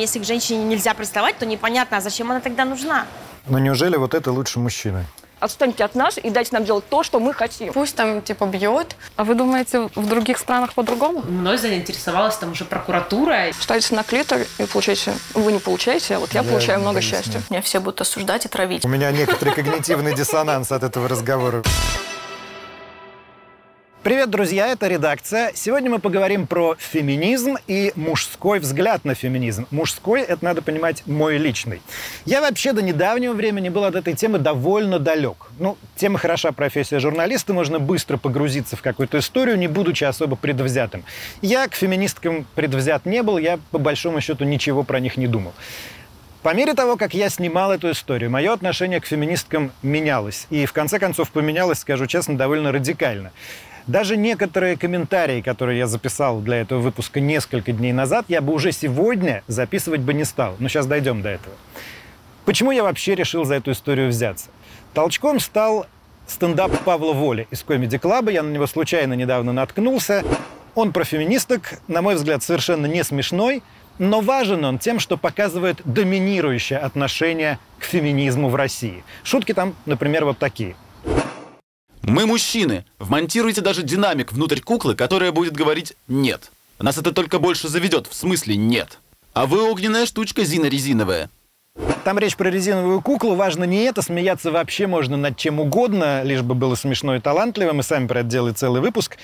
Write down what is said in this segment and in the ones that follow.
Если к женщине нельзя приставать, то непонятно, а зачем она тогда нужна? Но неужели вот это лучше мужчины? Отстаньте от нас и дайте нам делать то, что мы хотим. Пусть там типа бьет. А вы думаете, в других странах по-другому? Мной заинтересовалась там уже прокуратура. Ставите на клитор и получаете... Вы не получаете, а вот я, Я получаю много счастья. Меня все будут осуждать и травить. У меня некоторый когнитивный диссонанс от этого разговора. Привет, друзья, это редакция. Сегодня мы поговорим про феминизм и мужской взгляд на феминизм. Мужской, это надо понимать, мой личный. Я вообще до недавнего времени был от этой темы довольно далек. Ну, тема хороша профессия журналиста, можно быстро погрузиться в какую-то историю, не будучи особо предвзятым. Я к феминисткам предвзят не был, я по большому счету ничего про них не думал. По мере того, как я снимал эту историю, мое отношение к феминисткам менялось. И в конце концов поменялось, скажу честно, довольно радикально. Даже некоторые комментарии, которые я записал для этого выпуска несколько дней назад, я бы уже сегодня записывать бы не стал. Но сейчас дойдем до этого. Почему я вообще решил за эту историю взяться? Толчком стал стендап Павла Воли из Club. Я на него случайно недавно наткнулся. Он про феминисток, на мой взгляд, совершенно не смешной, но важен он тем, что показывает доминирующее отношение к феминизму в России. Шутки там, например, вот такие. Мы мужчины. Вмонтируйте даже динамик внутрь куклы, которая будет говорить «нет». Нас это только больше заведет, в смысле «нет». А вы огненная штучка, Зина резиновая. Там речь про резиновую куклу. Важно не это. Смеяться вообще можно над чем угодно, лишь бы было смешно и талантливо. Мы сами про это делали целый выпуск.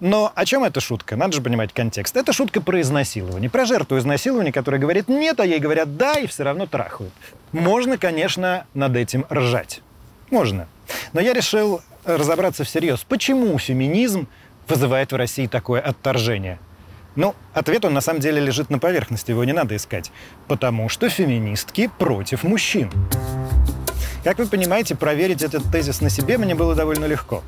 Но о чем эта шутка? Надо же понимать контекст. Это шутка про изнасилование. Про жертву изнасилования, которая говорит «нет», а ей говорят «да», и все равно трахают. Можно, конечно, над этим ржать. Можно. Но я решил разобраться всерьез. Почему феминизм вызывает в России такое отторжение? Ну, ответ он на самом деле лежит на поверхности, его не надо искать. Потому что феминистки против мужчин. Как вы понимаете, проверить этот тезис на себе мне было довольно легко.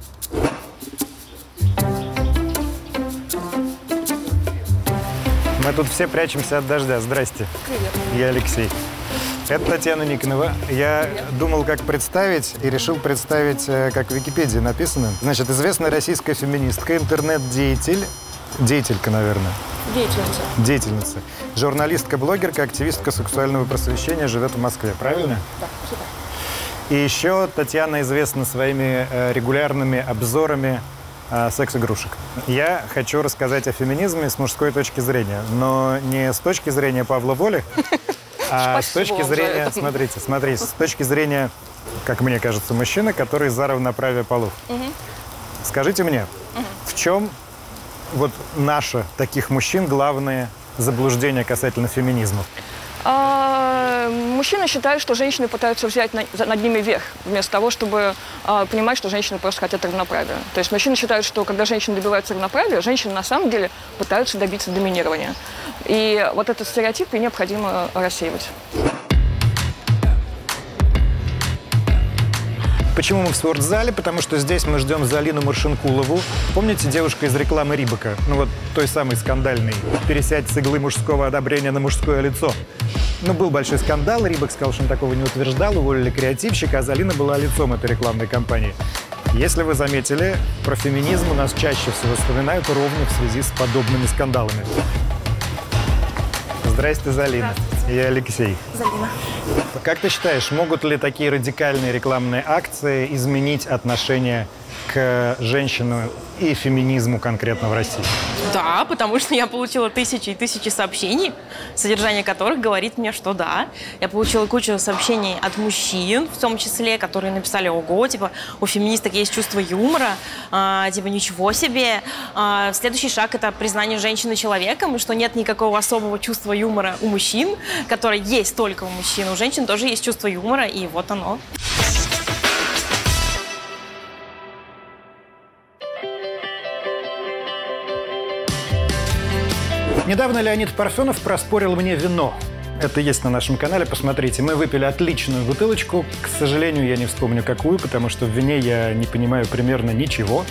Мы тут все прячемся от дождя. Здрасте. Привет. Я Алексей. Это Татьяна Никонова. Я думал, как представить, и решил представить, э, как в Википедии написано. Значит, известная российская феминистка, интернет-деятель, деятелька, наверное, Деятельница. деятельница, журналистка, блогерка, активистка сексуального просвещения, живет в Москве. Правильно? Да. И еще Татьяна известна своими э, регулярными обзорами э, секс-игрушек. Я хочу рассказать о феминизме с мужской точки зрения, но не с точки зрения Павла Воли, а с точки зрения, смотрите, смотрите, с точки зрения, как мне кажется, мужчины, который за равноправие полов. Скажите мне, в чем вот наше, таких мужчин, главное заблуждение касательно феминизма? А, мужчины считают, что женщины пытаются взять на- над ними верх, вместо того, чтобы а, понимать, что женщины просто хотят равноправия. То есть мужчины считают, что когда женщины добиваются равноправия, женщины на самом деле пытаются добиться доминирования. И вот этот стереотип необходимо рассеивать. Почему мы в спортзале? Потому что здесь мы ждем Залину Маршинкулову. Помните девушка из рекламы Рибака? Ну вот той самой скандальной. Пересядь с иглы мужского одобрения на мужское лицо. Ну, был большой скандал, Рибак сказал, что он такого не утверждал, уволили креативщика, а Залина была лицом этой рекламной кампании. Если вы заметили, про феминизм у нас чаще всего вспоминают ровно в связи с подобными скандалами. Здрасте, Залина. Я Алексей. Залина. Как ты считаешь, могут ли такие радикальные рекламные акции изменить отношение к женщину и феминизму конкретно в России? Да, потому что я получила тысячи и тысячи сообщений, содержание которых говорит мне, что да. Я получила кучу сообщений от мужчин, в том числе, которые написали, ого, типа, у феминисток есть чувство юмора, а, типа, ничего себе. А, следующий шаг – это признание женщины человеком, что нет никакого особого чувства юмора у мужчин, которое есть только у мужчин. У женщин тоже есть чувство юмора, и вот оно. Недавно Леонид Парфенов проспорил мне вино. Это есть на нашем канале, посмотрите. Мы выпили отличную бутылочку. К сожалению, я не вспомню какую, потому что в вине я не понимаю примерно ничего.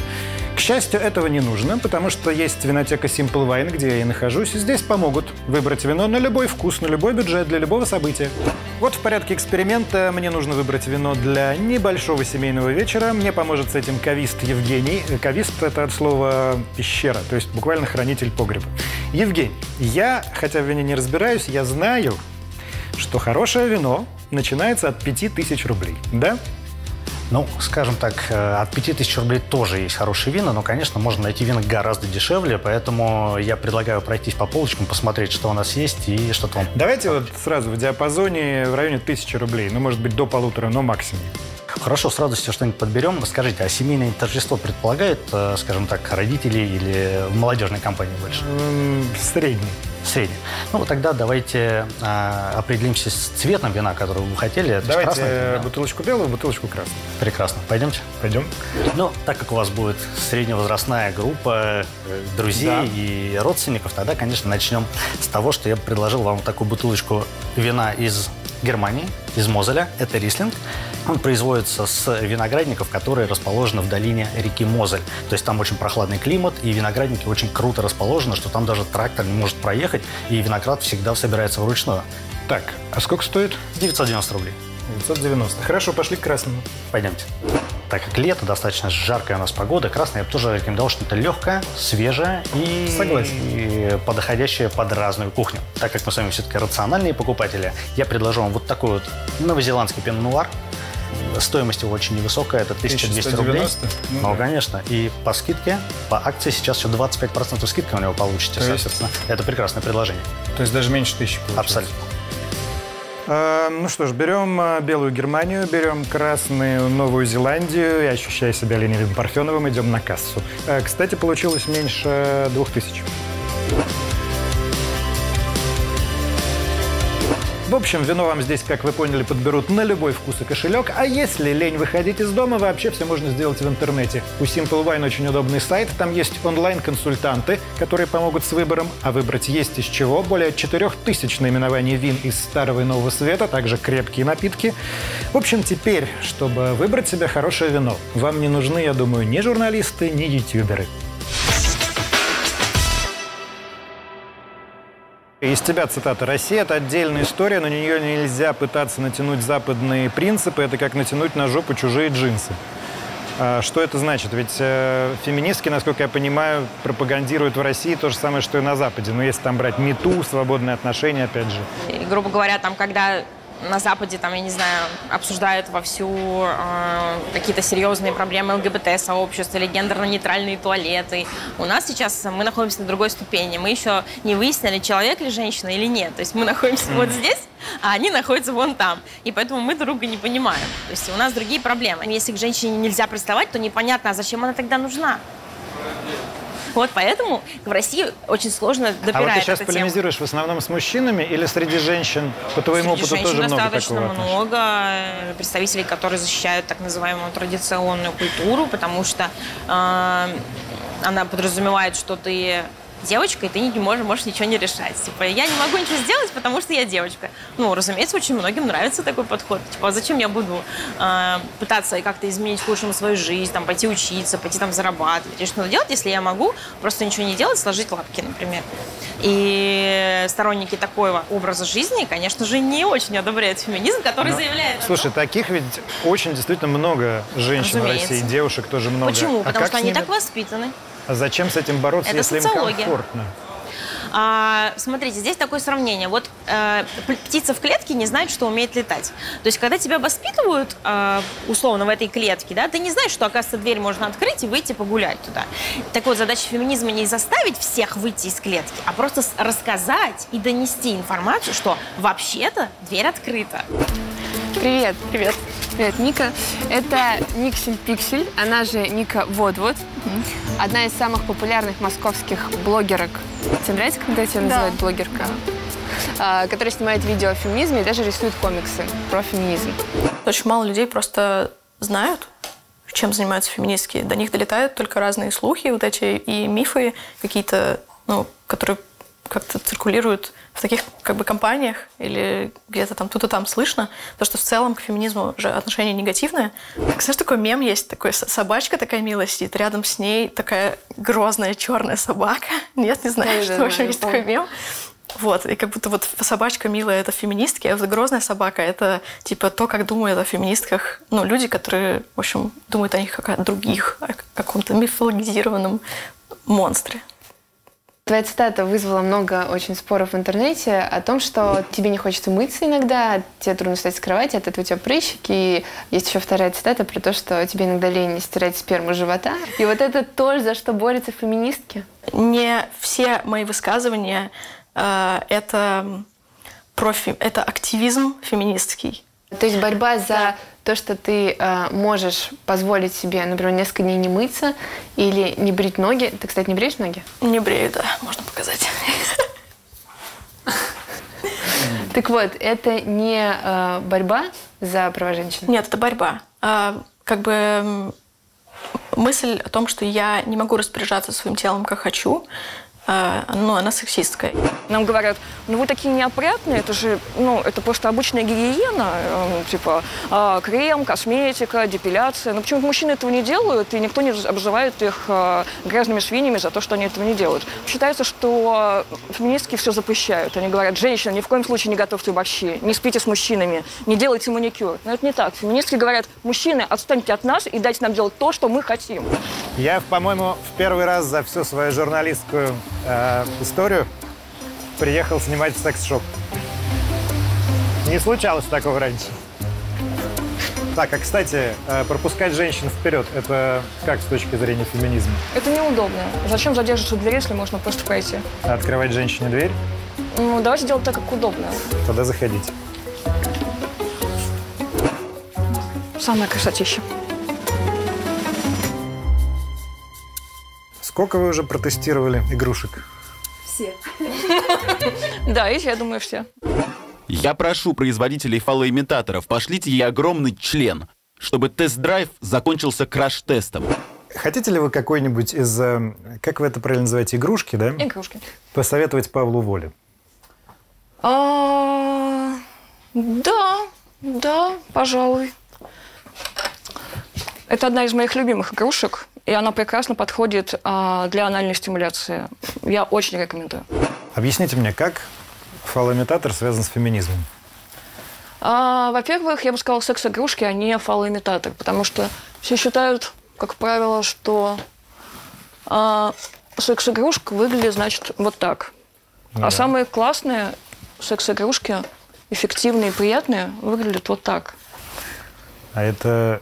К счастью, этого не нужно, потому что есть винотека Simple Wine, где я и нахожусь, и здесь помогут выбрать вино на любой вкус, на любой бюджет, для любого события. Вот в порядке эксперимента мне нужно выбрать вино для небольшого семейного вечера. Мне поможет с этим кавист Евгений. Кавист – это от слова «пещера», то есть буквально хранитель погреба. Евгений, я, хотя в вине не разбираюсь, я знаю, что хорошее вино начинается от 5000 рублей, да? Ну, скажем так, э, от 5000 рублей тоже есть хорошие вина, но, конечно, можно найти вина гораздо дешевле, поэтому я предлагаю пройтись по полочкам, посмотреть, что у нас есть и что-то вам... Давайте вот сразу в диапазоне в районе 1000 рублей, ну, может быть, до полутора, но максимум. Хорошо, с радостью что-нибудь подберем. Скажите, а семейное торжество предполагает, э, скажем так, родителей или в молодежной компании больше? М, Средний. Средний. Ну, вот тогда давайте а, определимся с цветом вина, который вы хотели. Это Давайте красное э, бутылочку белую, бутылочку красную. Прекрасно. Пойдемте. Пойдем. Ну, так как у вас будет средневозрастная группа э, друзей Да. и родственников, тогда, конечно, начнем с того, что я предложил вам такую бутылочку вина из Германии, из Мозеля. Это рислинг. Он производится с виноградников, которые расположены в долине реки Мозель. То есть там очень прохладный климат, и виноградники очень круто расположены, что там даже трактор не может проехать, и виноград всегда собирается вручную. Так, а сколько стоит? 990 рублей. 990. Хорошо, пошли к красному. Пойдемте. Так как лето, достаточно жаркая у нас погода, красное я бы тоже рекомендовал что-то легкое, свежее и Согласен. и подходящее под разную кухню. Так как мы с вами все-таки рациональные покупатели, я предложу вам вот такой вот новозеландский пен-нуар. Стоимость его очень невысокая, это 1200 рублей. 1190? Ну Ну, да. конечно. И по скидке, по акции сейчас еще 25% скидка у него получите, То есть- соответственно. Это прекрасное предложение. То есть даже меньше тысячи получается. Абсолютно. Э, ну что ж, берем э, белую Германию, берем красную Новую Зеландию и, ощущая себя ленивым Парфеновым, идем на кассу. Э, кстати, получилось меньше двух тысяч. В общем, вино вам здесь, как вы поняли, подберут на любой вкус и кошелек. А если лень выходить из дома, вообще все можно сделать в интернете. У Simple Wine очень удобный сайт. Там есть онлайн-консультанты, которые помогут с выбором. А выбрать есть из чего. Более 4000 наименований вин из старого и нового света, также крепкие напитки. В общем, теперь, чтобы выбрать себе хорошее вино, вам не нужны, я думаю, ни журналисты, ни ютуберы. Из тебя цитата. «Россия – это отдельная история, на нее нельзя пытаться натянуть западные принципы. Это как натянуть на жопу чужие джинсы». А Что это значит? Ведь э, феминистки, насколько я понимаю, пропагандируют в России то же самое, что и на Западе. Но если там брать мету, свободные отношения, опять же. И, грубо говоря, там, когда на Западе, там, я не знаю, обсуждают вовсю э, какие-то серьезные проблемы ЛГБТ-сообщества или гендерно-нейтральные туалеты. У нас сейчас мы находимся на другой ступени. Мы еще не выяснили, человек ли женщина или нет. То есть мы находимся вот здесь, а они находятся вон там. И поэтому мы друга не понимаем. То есть у нас другие проблемы. Если к женщине нельзя приставать, то непонятно, а зачем она тогда нужна? Вот поэтому в России очень сложно допирать А вот ты сейчас полемизируешь в основном с мужчинами или среди женщин? По твоему Среди опыту тоже много достаточно такого много э, представителей, которые защищают так называемую традиционную культуру, потому что э, она подразумевает, что ты девочка, и ты не можешь, можешь ничего не решать. Типа, я не могу ничего сделать, потому что я девочка. Ну, разумеется, очень многим нравится такой подход. Типа, а зачем я буду э, пытаться как-то изменить к лучшему свою жизнь, там, пойти учиться, пойти там зарабатывать, и что надо делать, если я могу просто ничего не делать, сложить лапки, например. И сторонники такого образа жизни, конечно же, не очень одобряют феминизм, который заявляет... о том- Слушай, таких ведь очень действительно много женщин Разумеется. в России, девушек тоже много. Почему? А Потому что они ними- так воспитаны. А зачем с этим бороться, Это если им социология. комфортно? А, смотрите, здесь такое сравнение. Вот э, птица в клетке не знает, что умеет летать. То есть, когда тебя воспитывают, э, условно, в этой клетке, да, ты не знаешь, что, оказывается, дверь можно открыть и выйти погулять туда. Так вот, задача феминизма не заставить всех выйти из клетки, а просто рассказать и донести информацию, что вообще-то дверь открыта. Привет. Привет. Привет, Ника. Это Никсель Пиксель, она же Ника Водвод. Одна из самых популярных московских блогерок. Тебе нравится, когда тебя называют блогерка? А, которая снимает видео о феминизме и даже рисует комиксы про феминизм. Очень мало людей просто знают, чем занимаются феминистки. До них долетают только разные слухи, вот эти и мифы какие-то, ну, которые как-то циркулирует в таких как бы компаниях или где-то там тут и там слышно, то что в целом к феминизму же отношение негативное. Так, знаешь, такой мем есть, такой собачка такая милая сидит, рядом с ней такая грозная черная собака. Нет, не знаю, что, в общем, есть такой мем. Вот, и как будто вот собачка милая – это феминистки, а вот грозная собака – это типа то, как думают о феминистках, ну, люди, которые, в общем, думают о них как о других, о каком-то мифологизированном монстре. Твоя цитата вызвала много очень споров в интернете о том, что тебе не хочется мыться иногда, тебе трудно встать с кровати, от этого у тебя прыщики. И есть еще вторая цитата про то, что тебе иногда лень стирать сперму живота. И вот это то, за что борются феминистки. Не все мои высказывания э, это, профи, это активизм феминистский. То есть борьба за да. то, что ты э, можешь позволить себе, например, несколько дней не мыться или не брить ноги. Ты, кстати, не бреешь ноги? Не брею, да, можно показать. Так вот, это не э, борьба за права женщин? Нет, это борьба. А, как бы мысль о том, что я не могу распоряжаться своим телом, как хочу, а, ну, она сексистская. Нам говорят, ну вы такие неопрятные, это же, ну, это просто обычная гигиена, э, типа э, крем, косметика, депиляция. Но почему мужчины этого не делают, и никто не обзывает их э, грязными свиньями за то, что они этого не делают. Считается, что феминистки все запрещают. Они говорят, женщина, ни в коем случае не готовьте борщи, не спите с мужчинами, не делайте маникюр. Но это не так. Феминистки говорят, мужчины, отстаньте от нас и дайте нам делать то, что мы хотим. Я, по-моему, в первый раз за всю свою журналистскую э, историю приехал снимать секс-шоп. Не случалось такого раньше. Так, а кстати, э, пропускать женщин вперед, это как с точки зрения феминизма? Это неудобно. Зачем задерживаться в двери, если можно просто пройти? А открывать женщине дверь? Ну, давайте делать так, как удобно. Тогда заходите. Самая красотища. Сколько вы уже протестировали игрушек? Все. Да, эти, я думаю, все. Я прошу производителей фалоимитаторов, пошлите ей огромный член, чтобы тест-драйв закончился краш-тестом. Хотите ли вы какой-нибудь из, э, как вы это правильно называете, игрушки, да? Игрушки. Посоветовать Павлу Воле? А, да, да, пожалуй. Это одна из моих любимых игрушек и она прекрасно подходит а, для анальной стимуляции. Я очень рекомендую. Объясните мне, как фалоимитатор связан с феминизмом? А, во-первых, я бы сказала, секс-игрушки, а не фалоимитатор, потому что все считают, как правило, что а, секс-игрушка выглядит, значит, вот так. А да. А самые классные секс-игрушки, эффективные и приятные, выглядят вот так. А это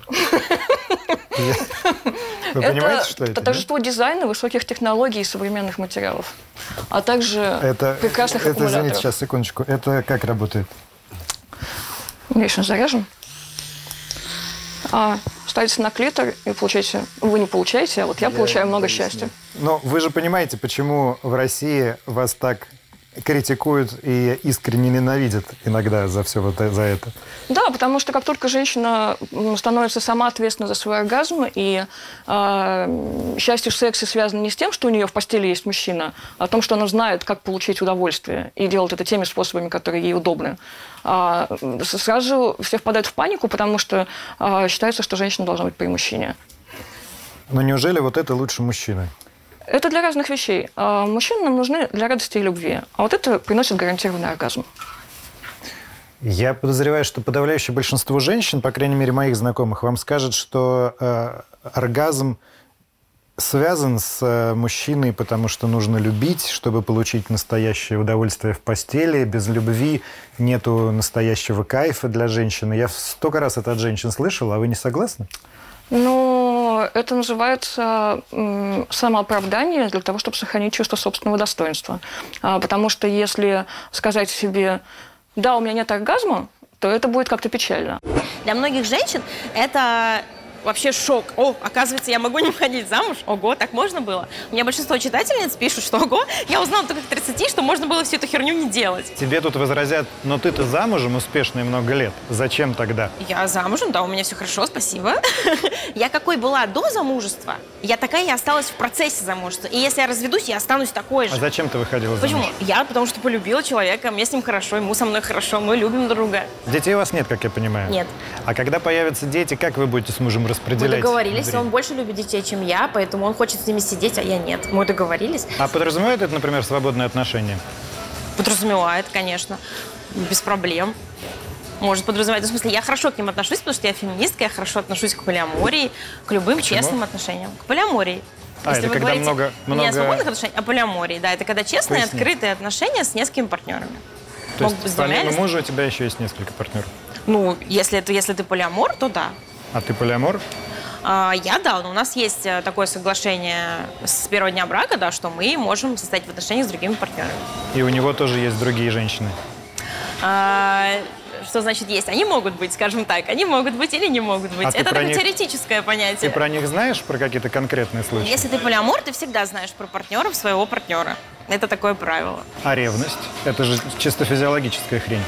Вы это понимаете, что это? торжество нет? дизайна, высоких технологий и современных материалов, а также это, прекрасных это. Извините, сейчас, секундочку. Это как работает? Конечно, заряжен. А, ставите на клитор и получаете... Вы не получаете, а вот я, я получаю много счастья. Но вы же понимаете, почему в России вас так критикуют и искренне ненавидят иногда за все вот за это. Да, потому что как только женщина становится сама ответственна за свой оргазм, и э, счастье в сексе связано не с тем, что у нее в постели есть мужчина, а о том, что она знает, как получить удовольствие, и делает это теми способами, которые ей удобны, а, сразу все впадают в панику, потому что а, считается, что женщина должна быть при мужчине. Но неужели вот это лучше мужчины? Это для разных вещей. А мужчины нам нужны для радости и любви. А вот это приносит гарантированный оргазм. Я подозреваю, что подавляющее большинство женщин, по крайней мере моих знакомых, вам скажет, что э, оргазм связан с э, мужчиной, потому что нужно любить, чтобы получить настоящее удовольствие в постели. Без любви нету настоящего кайфа для женщины. Я столько раз это от женщин слышал, а вы не согласны? Ну, это называется самооправдание для того, чтобы сохранить чувство собственного достоинства. А, потому что если сказать себе, да, у меня нет оргазма, то это будет как-то печально. Для многих женщин это вообще шок. О, оказывается, я могу не выходить замуж. Ого, так можно было. У меня большинство читательниц пишут, что ого, я узнала только к 30, что можно было всю эту херню не делать. Тебе тут возразят, но ты-то замужем успешно и много лет. Зачем тогда? Я замужем, да, у меня все хорошо, спасибо. Я какой была до замужества, я такая и осталась в процессе замужества. И если я разведусь, я останусь такой же. А зачем ты выходила Почему? замуж? Я потому что полюбила человека, мне с ним хорошо, ему со мной хорошо, мы любим друг друга. Детей у вас нет, как я понимаю? Нет. А когда появятся дети, как вы будете с мужем Мы распределять? договорились, время? он больше любит детей, чем я, поэтому он хочет с ними сидеть, а я нет. Мы договорились. А подразумевает это, например, свободные отношения? Подразумевает, конечно, без проблем. Может подразумевать. Ну, в смысле, я хорошо к ним отношусь, потому что я феминистка, я хорошо отношусь к полиамории, к любым честным отношениям. К полиамории. А, это вы когда говорите много- Не много- о свободных отношениях, а полиамории. Да, это когда честные, Поясни. открытые отношения с несколькими партнерами. То быть есть помимо мужа у тебя еще есть несколько партнеров. Ну, если, это, если ты полиамор, то да. А ты полиамор? А, Я, да, но у нас есть э, такое соглашение с первого дня брака, да, что мы можем состоять в отношениях с другими партнерами. И у него тоже есть другие женщины. А, Что значит есть? Они могут быть, скажем так. Они могут быть или не могут быть. А ты Это такое них- теоретическое Ты понятие. про них знаешь, про какие-то конкретные случаи? Если ты полиамор, ты всегда знаешь про партнеров своего партнера. Это такое правило. А ревность? Это же чисто физиологическая хрень.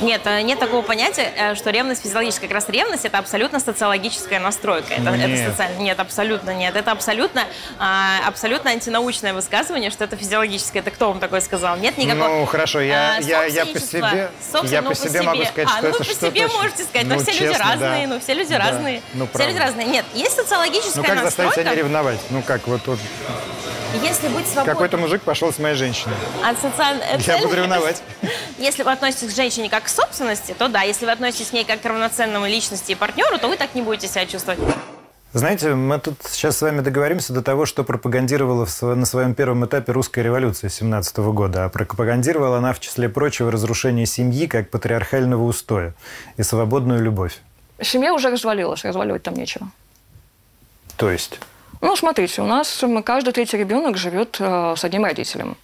Нет, э, нет такого понятия, э, что ревность физиологическая. Как раз ревность это абсолютно социологическая настройка. Это, Ну, это нет. социально. Нет, абсолютно нет. Это абсолютно, а, абсолютно антинаучное высказывание, что это физиологическое. Это кто вам такое сказал? Нет никакого. Ну, хорошо, я- а, я- я по себе- я ну, по себе могу сказать, а, что ну, это вы по что-то себе можете сказать. ну, но все люди честно, разные, да. ну все люди Да. разные. Ну, все люди разные. Нет, есть социологическая Ну как заставить настройка. себя не ревновать? Ну как, вот, вот Если быть свободным какой-то мужик пошел с моей женщиной. от социальной... Я буду ревновать. Если вы относитесь к женщине как к собственности, то да. Если вы относитесь к ней как к равноценному личности и партнеру, то вы так не будете себя чувствовать. Знаете, мы тут сейчас с вами договоримся до того, что пропагандировала на своем первом этапе русская революция 17 года. А пропагандировала она, в числе прочего, разрушение семьи как патриархального устоя и свободную любовь. Семья уже развалилась, разваливать там нечего. То есть... Ну, смотрите, у нас каждый третий ребенок живет э, с одним родителем.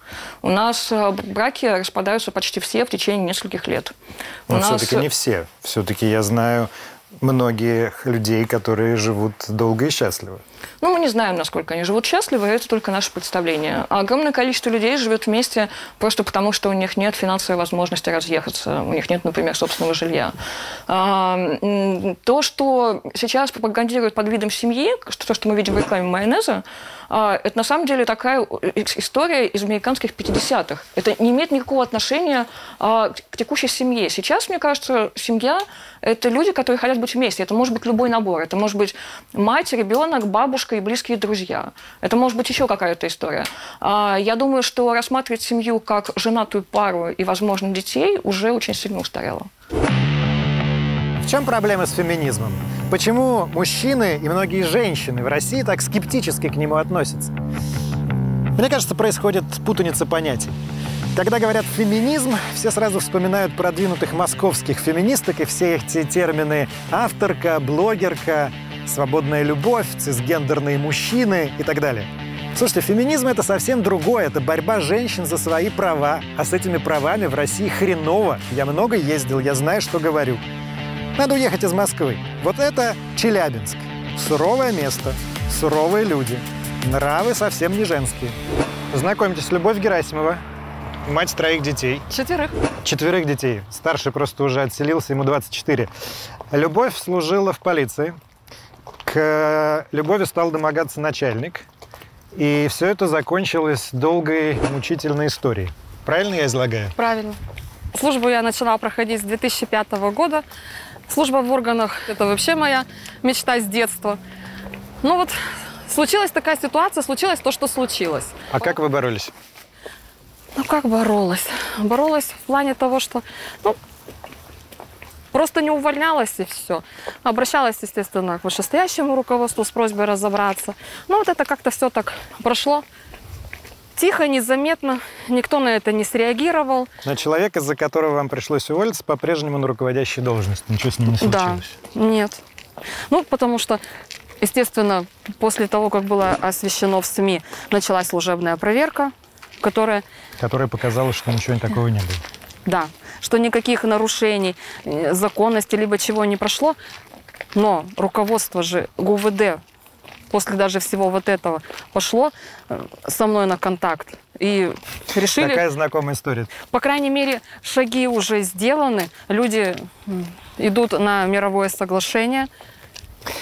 У нас э, браки распадаются почти все в течение нескольких лет. У Но нас, все-таки не все. Все-таки я знаю многих людей, которые живут долго и счастливо. Ну, мы не знаем, насколько они живут счастливо, это только наше представление. А огромное количество людей живет вместе просто потому, что у них нет финансовой возможности разъехаться, у них нет, например, собственного жилья. А, то, что сейчас пропагандируют под видом семьи, то, что мы видим в рекламе майонеза, это на самом деле такая история из американских 50-х. Это не имеет никакого отношения а, к текущей семье. Сейчас, мне кажется, семья – это люди, которые хотят быть вместе. Это может быть любой набор. Это может быть мать, ребенок, бабушка и близкие друзья. Это может быть еще какая-то история. А, Я думаю, что рассматривать семью как женатую пару и, возможно, детей уже очень сильно устарело. В чем проблема с феминизмом? Почему мужчины и многие женщины в России так скептически к нему относятся? Мне кажется, происходит путаница понятий. Когда говорят «феминизм», все сразу вспоминают продвинутых московских феминисток и все эти термины «авторка», «блогерка», «свободная любовь», «цисгендерные мужчины» и так далее. Слушайте, феминизм — это совсем другое. Это борьба женщин за свои права. А с этими правами в России хреново. Я много ездил, я знаю, что говорю. Надо уехать из Москвы. Вот это Челябинск. Суровое место, суровые люди. Нравы совсем не женские. Знакомьтесь, Любовь Герасимова. Мать троих детей. Четверых. Четверых детей. Старший просто уже отселился, ему 24. Любовь служила в полиции. К Любови стал домогаться начальник. И все это закончилось долгой, мучительной историей. Правильно я излагаю? Правильно. Службу я начала проходить с 2005 года. Служба в органах – это вообще моя мечта с детства. Ну вот, случилась такая ситуация, случилось то, что случилось. А как вы боролись? Ну как боролась? Боролась в плане того, что ну, просто не увольнялась и все. Обращалась, естественно, к вышестоящему руководству с просьбой разобраться. Ну вот это как-то все так прошло. Тихо, незаметно, никто на это не среагировал. Но человек, из-за которого вам пришлось уволиться, по-прежнему на руководящей должности. Ничего с ним не случилось. Да, нет. Ну, потому что, естественно, после того, как было освещено в СМИ, началась служебная проверка, которая, Которая показала, что ничего такого не было. да, что никаких нарушений, э, законности, либо чего не прошло. Но руководство же ГУВД после даже всего вот этого пошло э, со мной на контакт. И решили, Такая знакомая история. по крайней мере, шаги уже сделаны. Люди идут на мировое соглашение.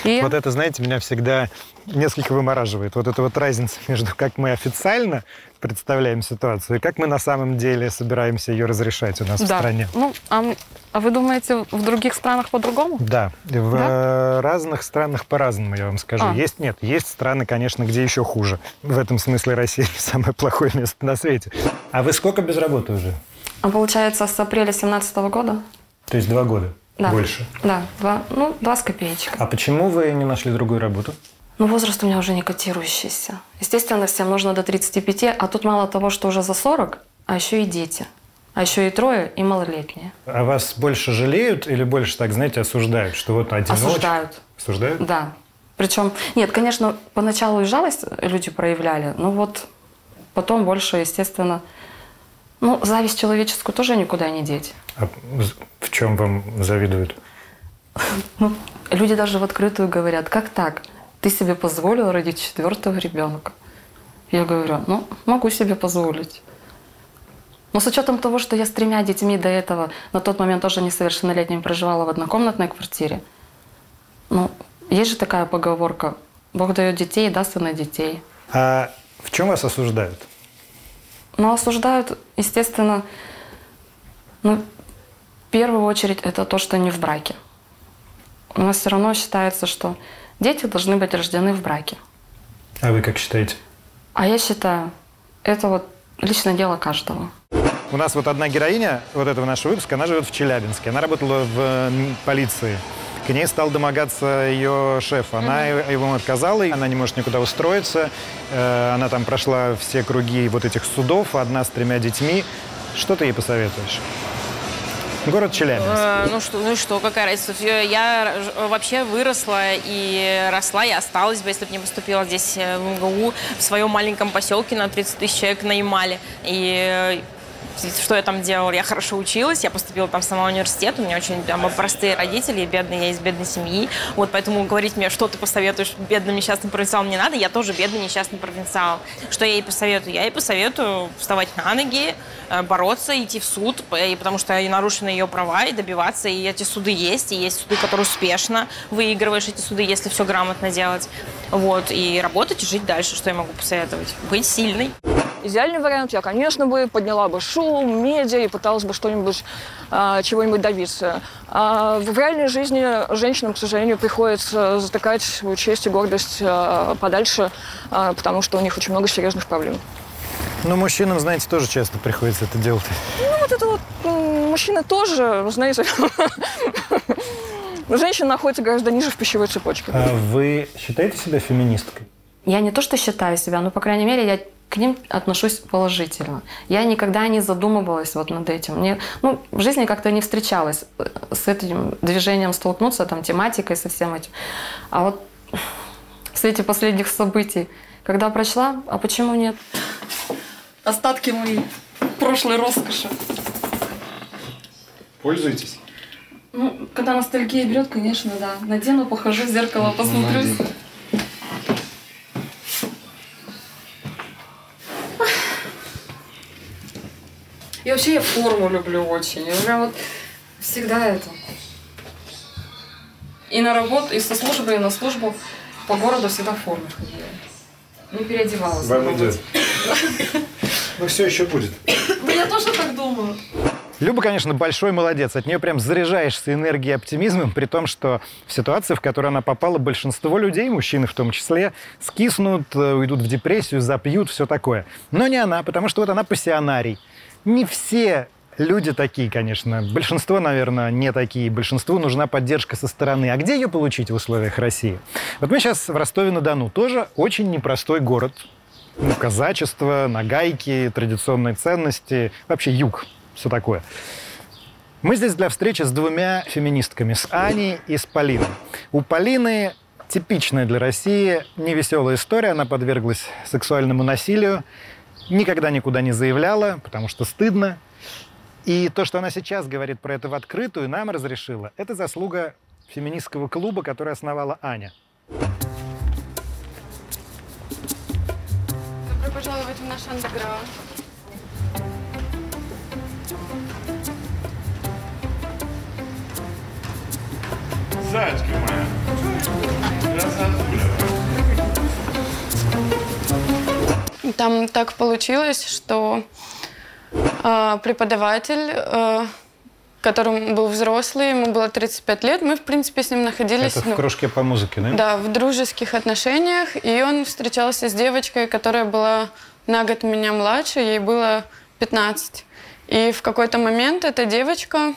И Вот это, знаете, меня всегда несколько вымораживает. Вот эта вот разница между как мы официально представляем ситуацию и как мы на самом деле собираемся ее разрешать у нас в да. стране. Ну, а, а вы думаете, в других странах по-другому? Да, в э, разных странах по-разному, я вам скажу. А. Есть, нет, есть страны, конечно, где еще хуже. В этом смысле Россия самое плохое место на свете. А вы сколько без работы уже? А получается, с апреля 2017 года? То есть два года? Да. Больше. Да, два, ну, два с копеечкой. А почему вы не нашли другую работу? Ну, возраст у меня уже не котирующийся. Естественно, всем нужно до 35, а тут мало того, что уже за 40, а еще и дети. А еще и трое, и малолетние. А вас больше жалеют или больше, так знаете, осуждают? Что вот одиночка? Осуждают. Осуждают? Да. Причем, нет, конечно, поначалу и жалость люди проявляли, но вот потом больше, естественно, ну, зависть человеческую тоже никуда не деть. А в чем вам завидуют? Ну, люди даже в открытую говорят, как так? Ты себе позволил родить четвертого ребенка? Я говорю, ну, могу себе позволить. Но с учетом того, что я с тремя детьми до этого, на тот момент тоже несовершеннолетним проживала в однокомнатной квартире, ну, есть же такая поговорка, Бог дает детей и даст и на детей. А в чем вас осуждают? Но осуждают, естественно, ну, в первую очередь это то, что не в браке. У нас все равно считается, что дети должны быть рождены в браке. А вы как считаете? А я считаю, это вот личное дело каждого. У нас вот одна героиня вот этого нашего выпуска, она живет в Челябинске. Она работала в полиции. К ней стал домогаться ее шеф. Она его- ему отказала, и она не может никуда устроиться. Э, Она там прошла все круги вот этих судов, одна с тремя детьми. Что ты ей посоветуешь? Город Челябинск. Э, Ну что, ну что, какая разница? Я вообще выросла и росла, и осталась бы, если бы не поступила здесь э, в МГУ, в своем маленьком поселке на 30 тысяч человек на Ямале. И э, что я там делала? Я хорошо училась, я поступила там в самый университет, у меня очень там, простые родители, бедные, я из бедной семьи. Вот поэтому говорить мне, что ты посоветуешь бедным несчастным провинциалам не надо, я тоже бедный несчастный провинциал. Что я ей посоветую? Я ей посоветую вставать на ноги, э, бороться, идти в суд, и потому что нарушены ее права, и добиваться, и эти суды есть, и есть суды, которые успешно выигрываешь эти суды, если все грамотно делать. Вот, и работать, и жить дальше, что я могу посоветовать? Быть сильной. Идеальный вариант, я, конечно, бы подняла бы шум, медиа и пыталась бы что-нибудь, а, чего-нибудь добиться. А в реальной жизни женщинам, к сожалению, приходится затыкать свою честь и гордость а, подальше, а, потому что у них очень много серьезных проблем. Ну, мужчинам, знаете, тоже часто приходится это делать. Ну, вот это вот мужчины тоже, знаете, женщина находится гораздо ниже в пищевой цепочке. А вы считаете себя феминисткой? Я не то что считаю себя, но, по крайней мере, я к ним отношусь положительно. Я никогда не задумывалась вот над этим. Мне, ну, в жизни как-то не встречалась э, с этим движением столкнуться, там, тематикой, со всем этим. А вот в свете последних событий, когда прочла, а почему нет? Остатки моей прошлой роскоши. Пользуйтесь. Ну, когда ностальгия берет, конечно, да. Надену, похожу в зеркало, посмотрюсь. И вообще я форму люблю очень. Я прям вот всегда это. И на работу, и со службы, и на службу по городу всегда в форме ходила. Не переодевалась. Вам идет. Ну, все еще будет. Ну, я тоже так думаю. Люба, конечно, большой молодец. От нее прям заряжаешься энергией и оптимизмом, при том, что в ситуации, в которую она попала, большинство людей, мужчины в том числе, скиснут, э, уйдут в депрессию, запьют, все такое. Но не она, потому что вот она пассионарий. Не все люди такие, конечно. Большинство, наверное, не такие. Большинству нужна поддержка со стороны. А где ее получить в условиях России? Вот мы сейчас в Ростове-на-Дону. Тоже очень непростой город. Ну, казачество, нагайки, традиционные ценности. Вообще юг все такое. Мы здесь для встречи с двумя феминистками, с Аней и с Полиной. У Полины типичная для России невеселая история. Она подверглась сексуальному насилию, никогда никуда не заявляла, потому что стыдно. И то, что она сейчас говорит про это в открытую, нам разрешила, это заслуга феминистского клуба, который основала Аня. Добро пожаловать в наш андеграунд. Зайчка моя. Красотуля. Там так получилось, что э, преподаватель, э, которым был взрослый, ему было 35 лет, мы, в принципе, с ним находились... Это в ну, кружке по музыке, да? Да, в дружеских отношениях. И он встречался с девочкой, которая была на год меня младше, ей было 15. И в какой-то момент эта девочка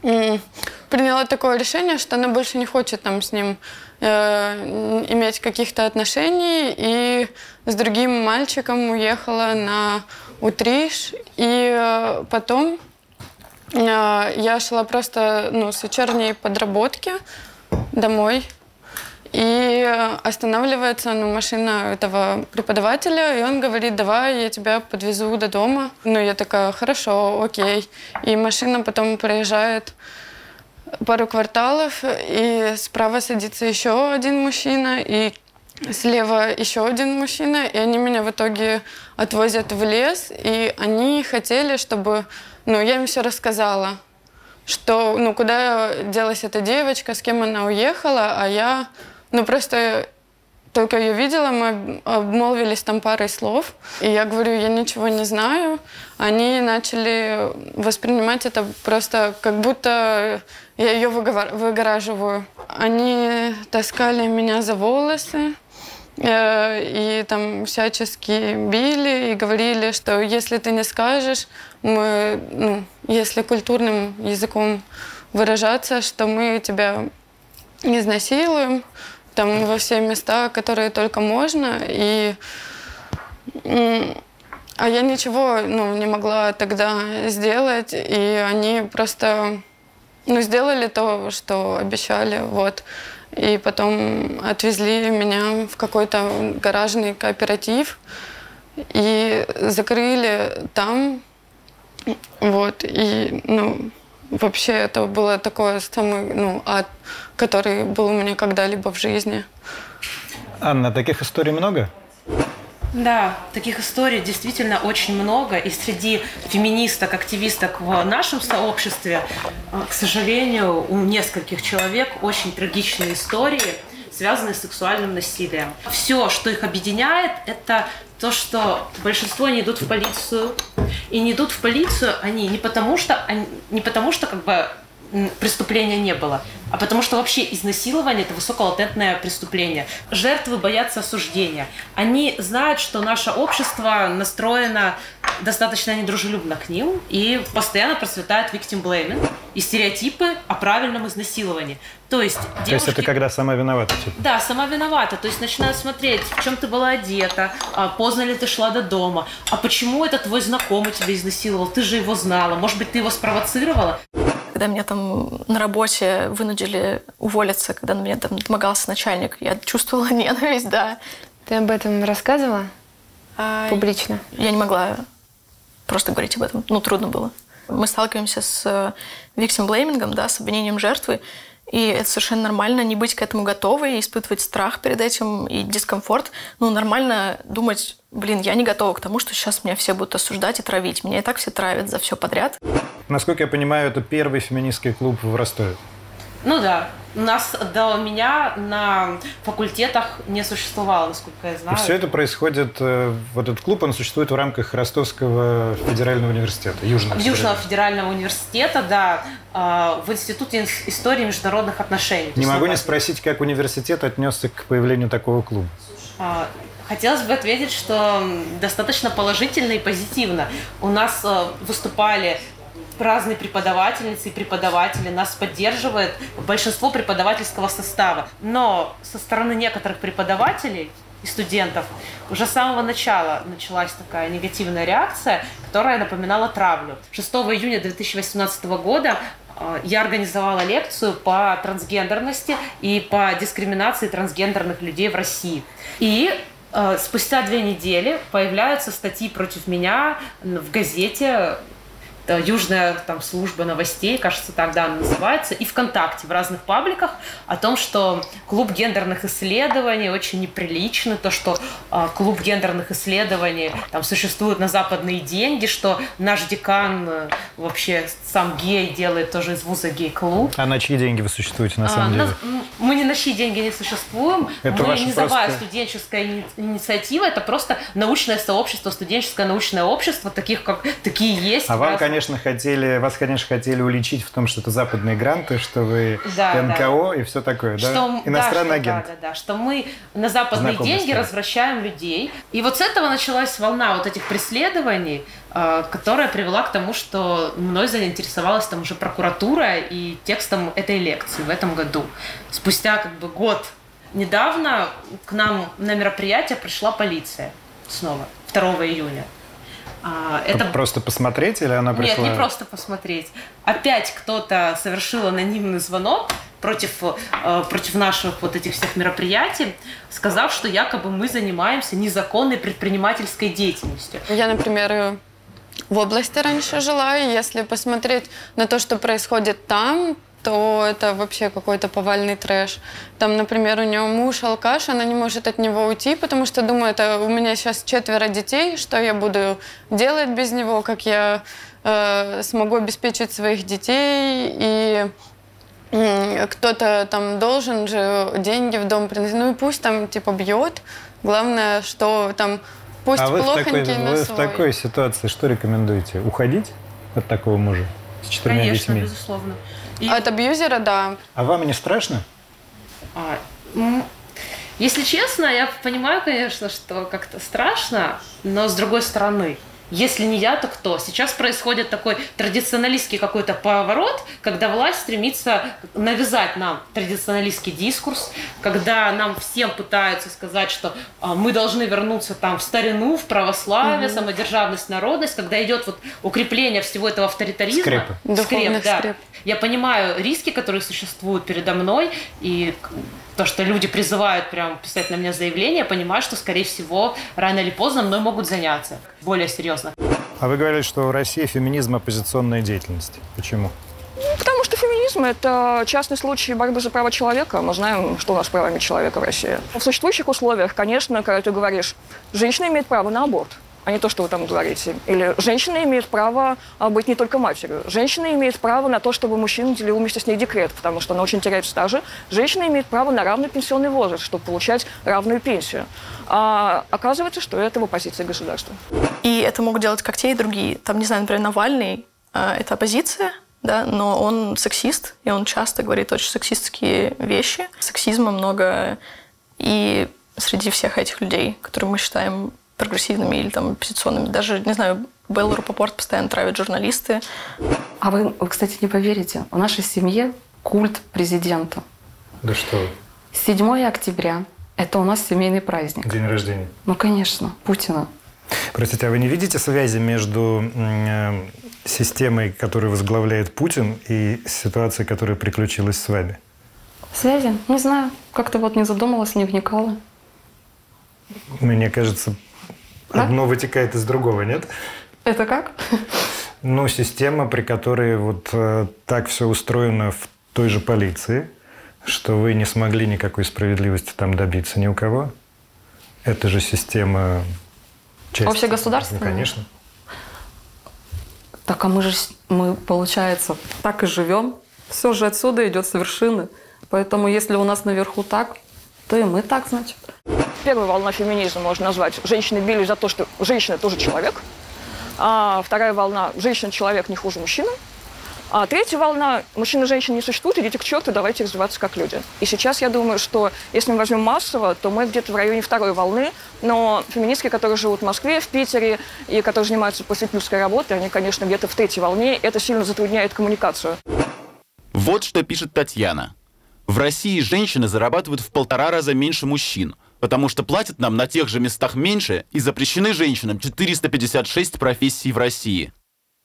приняла такое решение, что она больше не хочет там с ним э, иметь каких-то отношений, и с другим мальчиком уехала на Утриш. И э, потом э, я шла просто ну, с вечерней подработки домой. И останавливается ну, машина этого преподавателя, и он говорит, давай я тебя подвезу до дома. Ну, я такая, хорошо, окей. И машина потом проезжает пару кварталов, и справа садится еще один мужчина, и слева еще один мужчина, и они меня в итоге отвозят в лес, и они хотели, чтобы, ну, я им все рассказала, что, ну, куда делась эта девочка, с кем она уехала, а я, ну, просто только ее видела, мы обмолвились там парой слов, и я говорю, я ничего не знаю. Они начали воспринимать это просто как будто я ее выговор- выгораживаю. Они таскали меня за волосы, и там всячески били и говорили, что если ты не скажешь, мы, ну, если культурным языком выражаться, что мы тебя изнасилуем, там во все места, которые только можно, и а я ничего ну, не могла тогда сделать, и они просто ну, сделали то, что обещали, вот. И потом отвезли меня в какой-то гаражный кооператив и закрыли там, вот. И, ну, вообще это было такое самый, ну, ад, который был у меня когда-либо в жизни. Анна, таких историй много? Да, таких историй действительно очень много. И среди феминисток, активисток в нашем сообществе, э, к сожалению, у нескольких человек очень трагичные истории, связанные с сексуальным насилием. Все, что их объединяет, это то, что большинство не идут в полицию. И не идут в полицию они не потому, что, они, не потому, что как бы преступления не было, а потому что вообще изнасилование – это высоколатентное преступление. Жертвы боятся осуждения. Они знают, что наше общество настроено достаточно недружелюбно к ним, и постоянно процветает victim blaming и стереотипы о правильном изнасиловании. То есть девушки... То есть это когда сама виновата? типа? Да, сама виновата. То есть начинают смотреть, в чем ты была одета, а, поздно ли ты шла до дома, а почему это твой знакомый тебя изнасиловал, ты же его знала, может быть, ты его спровоцировала. Когда меня там на работе вынудили уволиться, когда на меня там домогался начальник, я чувствовала ненависть, да. Ты об этом рассказывала А публично? Я не могла просто говорить об этом. Ну, трудно было. Мы сталкиваемся с э, victim-блеймингом, да, с обвинением жертвы, и это совершенно нормально не быть к этому готовой, испытывать страх перед этим и дискомфорт. Ну, нормально думать, блин, я не готова к тому, что сейчас меня все будут осуждать и травить. Меня и так все травят за все подряд. Насколько я понимаю, это первый феминистский клуб в Ростове. Ну да, нас до меня на факультетах не существовало, насколько я знаю. все это происходит, э, вот этот клуб, он существует в рамках Ростовского федерального университета, Южного. Южного федерального. университета, да, э, в Институте ис- истории международных отношений. Не могу не спросить, как университет отнесся к появлению такого клуба. А, Хотелось бы ответить, что достаточно положительно и позитивно. У нас э, выступали разные преподавательницы и преподаватели, нас поддерживает большинство преподавательского состава. Но со стороны некоторых преподавателей и студентов уже с самого начала началась такая негативная реакция, которая напоминала травлю. 6 июня 2018 года э, я организовала лекцию по трансгендерности и по дискриминации трансгендерных людей в России. И э, спустя две недели появляются статьи против меня в газете э, Южная там, служба новостей, кажется, тогда она называется, и ВКонтакте в разных пабликах о том, что клуб гендерных исследований очень неприлично, то, что э, клуб гендерных исследований там существует на западные деньги, что наш декан э, вообще сам гей делает тоже из вуза гей-клуб. А на чьи деньги вы существуете на А, самом деле? нас- м, мы ни на чьи деньги не существуем. Это мы низовая просто- студенческая ини- инициатива. Это просто научное сообщество, студенческое научное общество, таких как такие есть. А вам, конечно, хотели, вас, конечно, хотели уличить в том, что это западные гранты, что вы Да, НКО и все такое, да? Что, Иностранный да, что- агент. Да, да, да, что мы на западные Знакомый деньги развращаем людей. И вот с этого началась волна вот этих преследований, э, которая привела к тому, что мной заинтересовалась там уже прокуратура и текстом этой лекции в этом году. Спустя как бы год недавно к нам на мероприятие пришла полиция снова, 2 июня. А, Это Просто посмотреть или она пришла? нет, не просто посмотреть. Опять кто-то совершил анонимный звонок против, э, против наших вот этих всех мероприятий, сказав, что якобы мы занимаемся незаконной предпринимательской деятельностью. Я, например, в области раньше жила, и если посмотреть на то, что происходит там, то это вообще какой-то повальный трэш. Там, например, у нее муж алкаш, она не может от него уйти, потому что думает, «А у меня сейчас четверо детей, что я буду делать без него, как я э, смогу обеспечить своих детей, и м, кто-то там должен же деньги в дом приносить. Ну и пусть там типа бьет, главное, что там пусть а вы в, такой, плохонький, вы в такой ситуации что рекомендуете? Уходить от такого мужа с четырьмя Конечно, детьми? безусловно. И, От абьюзера, да. А вам не страшно? а, м, если честно, я понимаю, конечно, что как-то страшно, но с другой стороны, если не я, то кто? Сейчас происходит такой традиционалистский какой-то поворот, когда власть стремится навязать нам традиционалистский дискурс, когда нам всем пытаются сказать, что а, мы должны вернуться там в старину, в православие, Мгм. самодержавность, народность, когда идет вот укрепление всего этого авторитаризма. Скрепы. Духовных да. скреп. Я понимаю риски, которые существуют передо мной, и то, что люди призывают прям писать на меня заявление, я понимаю, что, скорее всего, рано или поздно мной могут заняться более серьезно. А вы говорили, что в России феминизм – оппозиционная деятельность. Почему? Потому что феминизм – это частный случай борьбы за права человека. Мы знаем, что у нас с правами человека в России. В существующих условиях, конечно, когда ты говоришь, женщина имеет право на аборт, а не то, что вы там говорите. Или женщина имеет право а, быть не только матерью. Женщина имеет право на то, чтобы мужчина делил вместе с ней декрет, потому что она очень теряет в стаже. Женщина имеет право на равный пенсионный возраст, чтобы получать равную пенсию. А оказывается, что это в оппозиции государства. И это могут делать как те и другие. Там, не знаю, например, Навальный э, это оппозиция, да, но он сексист, и он часто говорит очень сексистские вещи. Сексизма много и среди всех этих людей, которые мы считаем прогрессивными или там оппозиционными. Даже, не знаю, Белла Рупопорт постоянно травят журналисты. А вы, вы, кстати, не поверите, в нашей семье культ президента. Да что вы. 7 октября – это у нас семейный праздник. День рождения. Ну, конечно, Путина. Простите, а вы не видите связи между э, системой, которую возглавляет Путин, и ситуацией, которая приключилась с вами? Связи? Не знаю. Как-то вот не задумалась, не вникала. Мне кажется, Да? одно вытекает из другого, нет? Это как? Ну, система, при которой вот э, так все устроено в той же полиции, что вы не смогли никакой справедливости там добиться ни у кого. Это же система... части- Общегосударственная? Ну, конечно. Так, а мы же, мы, получается, так и живем. Все же отсюда идет с вершины. Поэтому если у нас наверху так, то и мы так, значит. Первая волна феминизма можно назвать «женщины били за то, что женщина тоже человек». А вторая волна «женщина-человек не хуже мужчины». А третья волна «мужчин и женщин не существует, идите к черту, давайте развиваться как люди». И сейчас я думаю, что если мы возьмем массово, то мы где-то в районе второй волны, но феминистки, которые живут в Москве, в Питере и которые занимаются просветительской работой, они, конечно, где-то в третьей волне, это сильно затрудняет коммуникацию. Вот что пишет Татьяна. В России женщины зарабатывают в полтора раза меньше мужчин, потому что платят нам на тех же местах меньше и запрещены женщинам 456 профессий в России.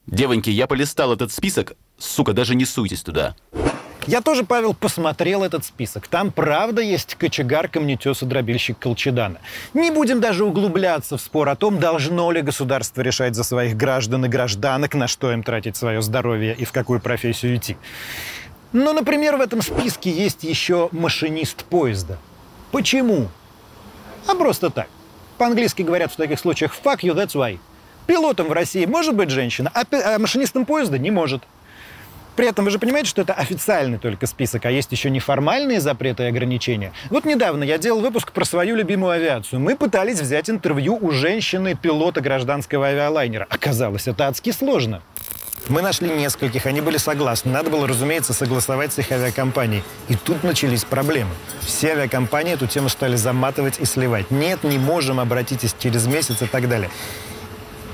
Девоньки, я полистал этот список. Сука, даже не суйтесь туда. Я тоже, Павел, посмотрел этот список. Там, правда, есть кочегар, камнетес и дробильщик Колчедана. Не будем даже углубляться в спор о том, должно ли государство решать за своих граждан и гражданок, на что им тратить свое здоровье и в какую профессию идти. Но, например, в этом списке есть еще машинист поезда. Почему? А просто так. По-английски говорят в таких случаях «fuck you, that's why». Пилотом в России может быть женщина, а, а машинистом поезда не может. При этом вы же понимаете, что это официальный только список, а есть еще неформальные запреты и ограничения. Вот недавно я делал выпуск про свою любимую авиацию. Мы пытались взять интервью у женщины-пилота гражданского авиалайнера. Оказалось, это адски сложно. Мы нашли нескольких, они были согласны. Надо было, разумеется, согласовать с их авиакомпанией. И тут начались проблемы. Все авиакомпании эту тему стали заматывать и сливать. Нет, не можем, обратитесь через месяц и так далее.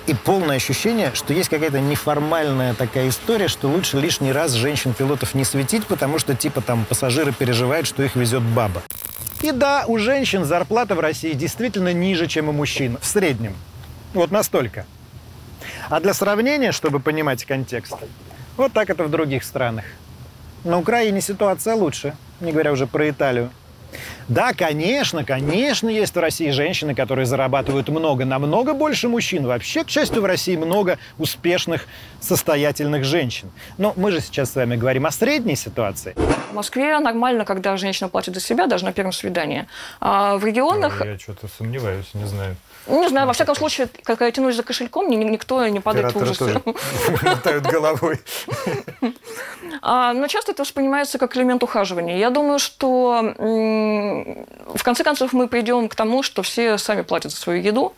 И полное ощущение, что есть какая-то неформальная такая история, что лучше лишний раз женщин-пилотов не светить, потому что типа там пассажиры переживают, что их везет баба. И да, у женщин зарплата в России действительно ниже, чем у мужчин. В среднем. Вот настолько. А для сравнения, чтобы понимать контекст, вот так это в других странах. На Украине ситуация лучше, не говоря уже про Италию. Да, конечно, конечно, есть в России женщины, которые зарабатывают много, намного больше мужчин. Вообще, к счастью, в России много успешных, состоятельных женщин. Но мы же сейчас с вами говорим о средней ситуации. В Москве нормально, когда женщина платит за себя, даже на первом свидании. А в регионах, Я что-то сомневаюсь, не знаю. Не знаю, во всяком случае, когда я тянусь за кошельком, ни- никто не падает в ужасе. мотают головой. А, но часто это воспринимается как элемент ухаживания. Я думаю, что в конце концов мы придем к тому, что все сами платят за свою еду,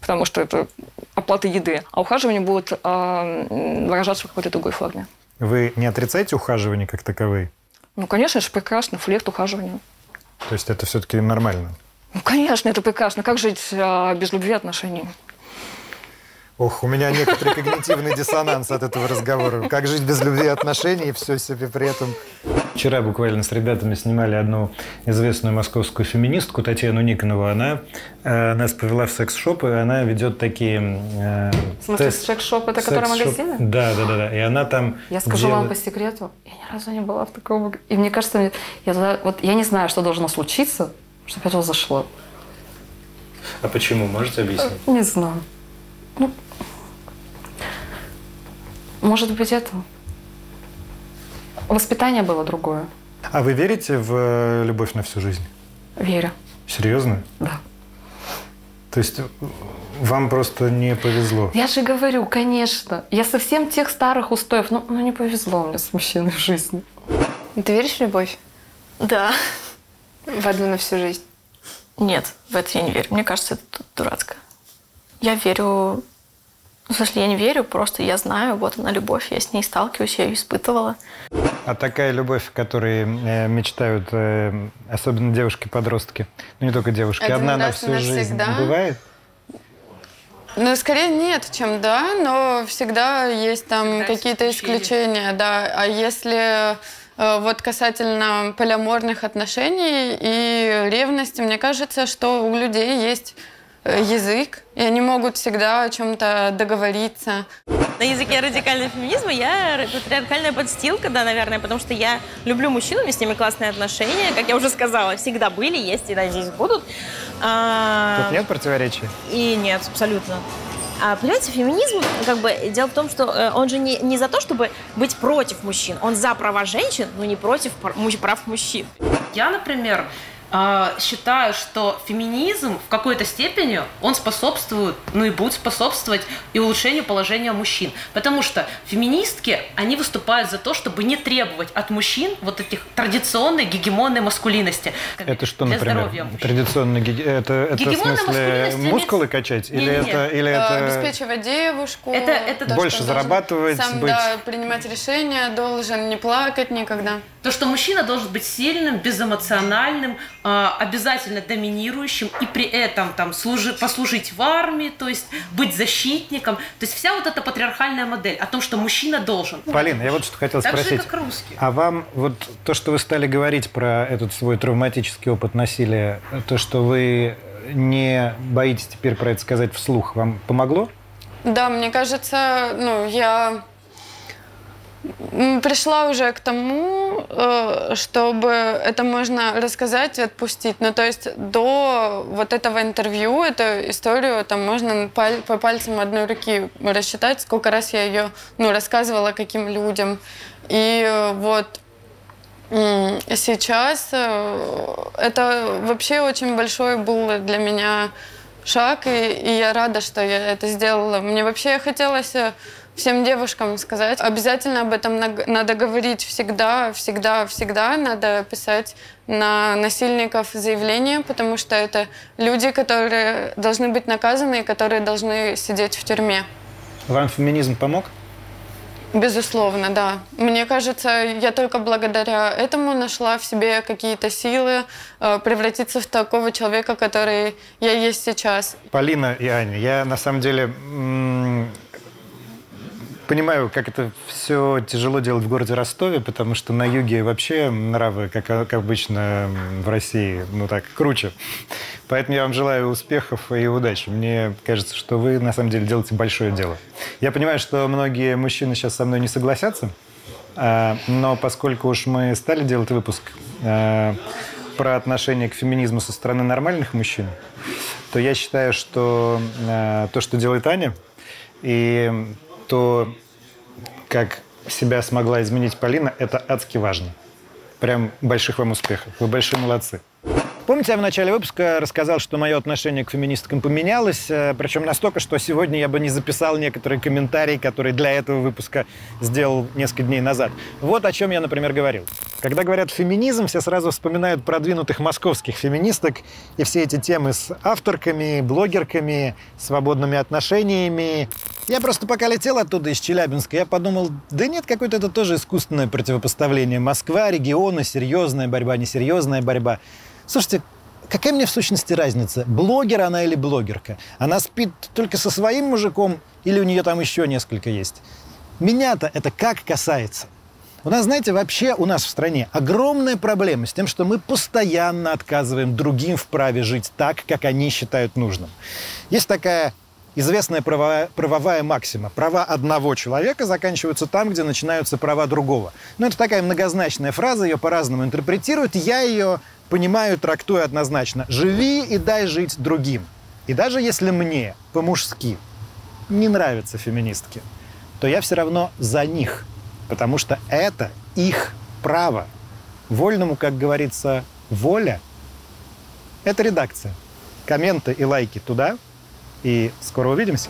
потому что это оплата еды, а ухаживание будет а, выражаться в какой-то другой форме. Вы не отрицаете ухаживание как таковые? Ну, конечно, это же прекрасно, флирт ухаживания. То есть это все-таки нормально? Ну, конечно, это прекрасно. Как жить а, без любви отношений? Ох, у меня некоторый когнитивный диссонанс от этого разговора. Как жить без любви и отношений, и все себе при этом. Вчера буквально с ребятами снимали одну известную московскую феминистку Татьяну Никонову. Она э, нас повела в секс-шоп, и она ведет такие... э, В смысле, тест- секс-шоп это который секс-шоп. магазины? Да, да, да, да. И она там Я скажу вам делает- по секрету, я ни разу не была в таком... И мне кажется, я, туда- вот, я не знаю, что должно случиться, чтобы я туда зашла. А почему? Можете объяснить? Не знаю. Ну, может быть, это... Воспитание было другое. А вы верите в э, любовь на всю жизнь? Верю. Серьезно? Да. То есть э, вам просто не повезло? Я же говорю, конечно. Я совсем тех старых устоев. Ну, ну не повезло мне с мужчиной в жизни. Ты веришь в любовь? Да. В одну на всю жизнь? Нет, в это я не верю. Мне кажется, это дурацко. Я верю... Ну, смысле, я не верю, просто я знаю, вот она любовь, я с ней сталкиваюсь, я ее испытывала. А такая любовь, о которой э, мечтают э, особенно девушки-подростки, ну не только девушки, Один одна на всю и жизнь, навсегда? бывает? Ну, скорее нет, чем да, но всегда есть там какие-то исключения, да. А если вот касательно полиаморных отношений и ревности, мне кажется, что у людей есть э, язык, и они могут всегда о чем-то договориться. На языке радикального феминизма я патриархальная подстилка, да, наверное, потому что я люблю мужчин, у меня с ними классные отношения, как я уже сказала, всегда были, есть и надеюсь будут. А, Тут нет противоречий? И нет, абсолютно. А, понимаете, феминизм, как бы, дело в том, что э, он же не, не за то, чтобы быть против мужчин, он за права женщин, но не против прав мужчин. Я, например, а, считаю, что феминизм в какой-то степени он способствует, ну и будет способствовать и улучшению положения мужчин. Потому что феминистки, они выступают за то, чтобы не требовать от мужчин вот этих традиционной гегемонной маскулинности. Это что, для например? здоровья мужчин. Традиционно геге- это, это в Гегемонная смысле маскулинность мускулы имеется- качать? Или Не-не-не. это, или Э, это Обеспечивать девушку. Это- это то, Больше зарабатывать, сам, быть- да, принимать решения, должен не плакать никогда. То, что мужчина должен быть сильным, безэмоциональным, а, обязательно доминирующим и при этом там служи- послужить в армии, то есть быть защитником. То есть вся вот эта патриархальная модель о том, что мужчина должен. Полина, я вот что хотел Так же, спросить. как русские. А вам вот то, что вы стали говорить про этот свой травматический опыт насилия, то, что вы не боитесь теперь про это сказать вслух, вам помогло? Да, мне кажется, ну, я пришла уже к тому, э, чтобы это можно рассказать и отпустить. Ну, то есть до вот этого интервью, эту историю, там можно по пальцам одной руки рассчитать, сколько раз я ее, ну, рассказывала каким людям. И э, вот сейчас э, это вообще очень большой был для меня шаг, и, и я рада, что я это сделала. Мне вообще хотелось всем девушкам сказать. Обязательно об этом надо говорить всегда, всегда, всегда. Надо писать на насильников заявление, потому что это люди, которые должны быть наказаны и которые должны сидеть в тюрьме. Вам феминизм помог? Безусловно, да. Мне кажется, я только благодаря этому нашла в себе какие-то силы э, превратиться в такого человека, который я есть сейчас. Полина и Аня, я на самом деле понимаю, как это все тяжело делать в городе Ростове, потому что на юге вообще нравы, как, как обычно в России, ну так, круче. Поэтому я вам желаю успехов и удачи. Мне кажется, что вы на самом деле делаете большое дело. Я понимаю, что многие мужчины сейчас со мной не согласятся, а, но поскольку уж мы стали делать выпуск а, про отношение к феминизму со стороны нормальных мужчин, то я считаю, что а, то, что делает Аня, и то, как себя смогла изменить Полина, это адски важно. Прям больших вам успехов. Вы большие молодцы. Помните, я в начале выпуска рассказал, что мое отношение к феминисткам поменялось, э, причем настолько, что сегодня я бы не записал некоторые комментарии, которые для этого выпуска сделал несколько дней назад. Вот о чем я, например, говорил. Когда говорят феминизм, все сразу вспоминают продвинутых московских феминисток и все эти темы с авторками, блогерками, свободными отношениями. Я просто пока летел оттуда из Челябинска, я подумал, да нет, какое-то это тоже искусственное противопоставление. Москва, регионы, серьезная борьба, несерьезная борьба. Слушайте, какая мне в сущности разница, блогер она или блогерка? Она спит только со своим мужиком или у нее там еще несколько есть? Меня-то это как касается? У нас, знаете, вообще у нас в стране огромная проблема с тем, что мы постоянно отказываем другим в праве жить так, как они считают нужным. Есть такая известная правовая, правовая максима. Права одного человека заканчиваются там, где начинаются права другого. Но это такая многозначная фраза, ее по-разному интерпретируют. Я ее понимаю, трактую однозначно. Живи и дай жить другим. И даже если мне по-мужски не нравятся феминистки, то я все равно за них, потому что это их право. Вольному, как говорится, воля – это редакция. Комменты и лайки туда, и скоро увидимся.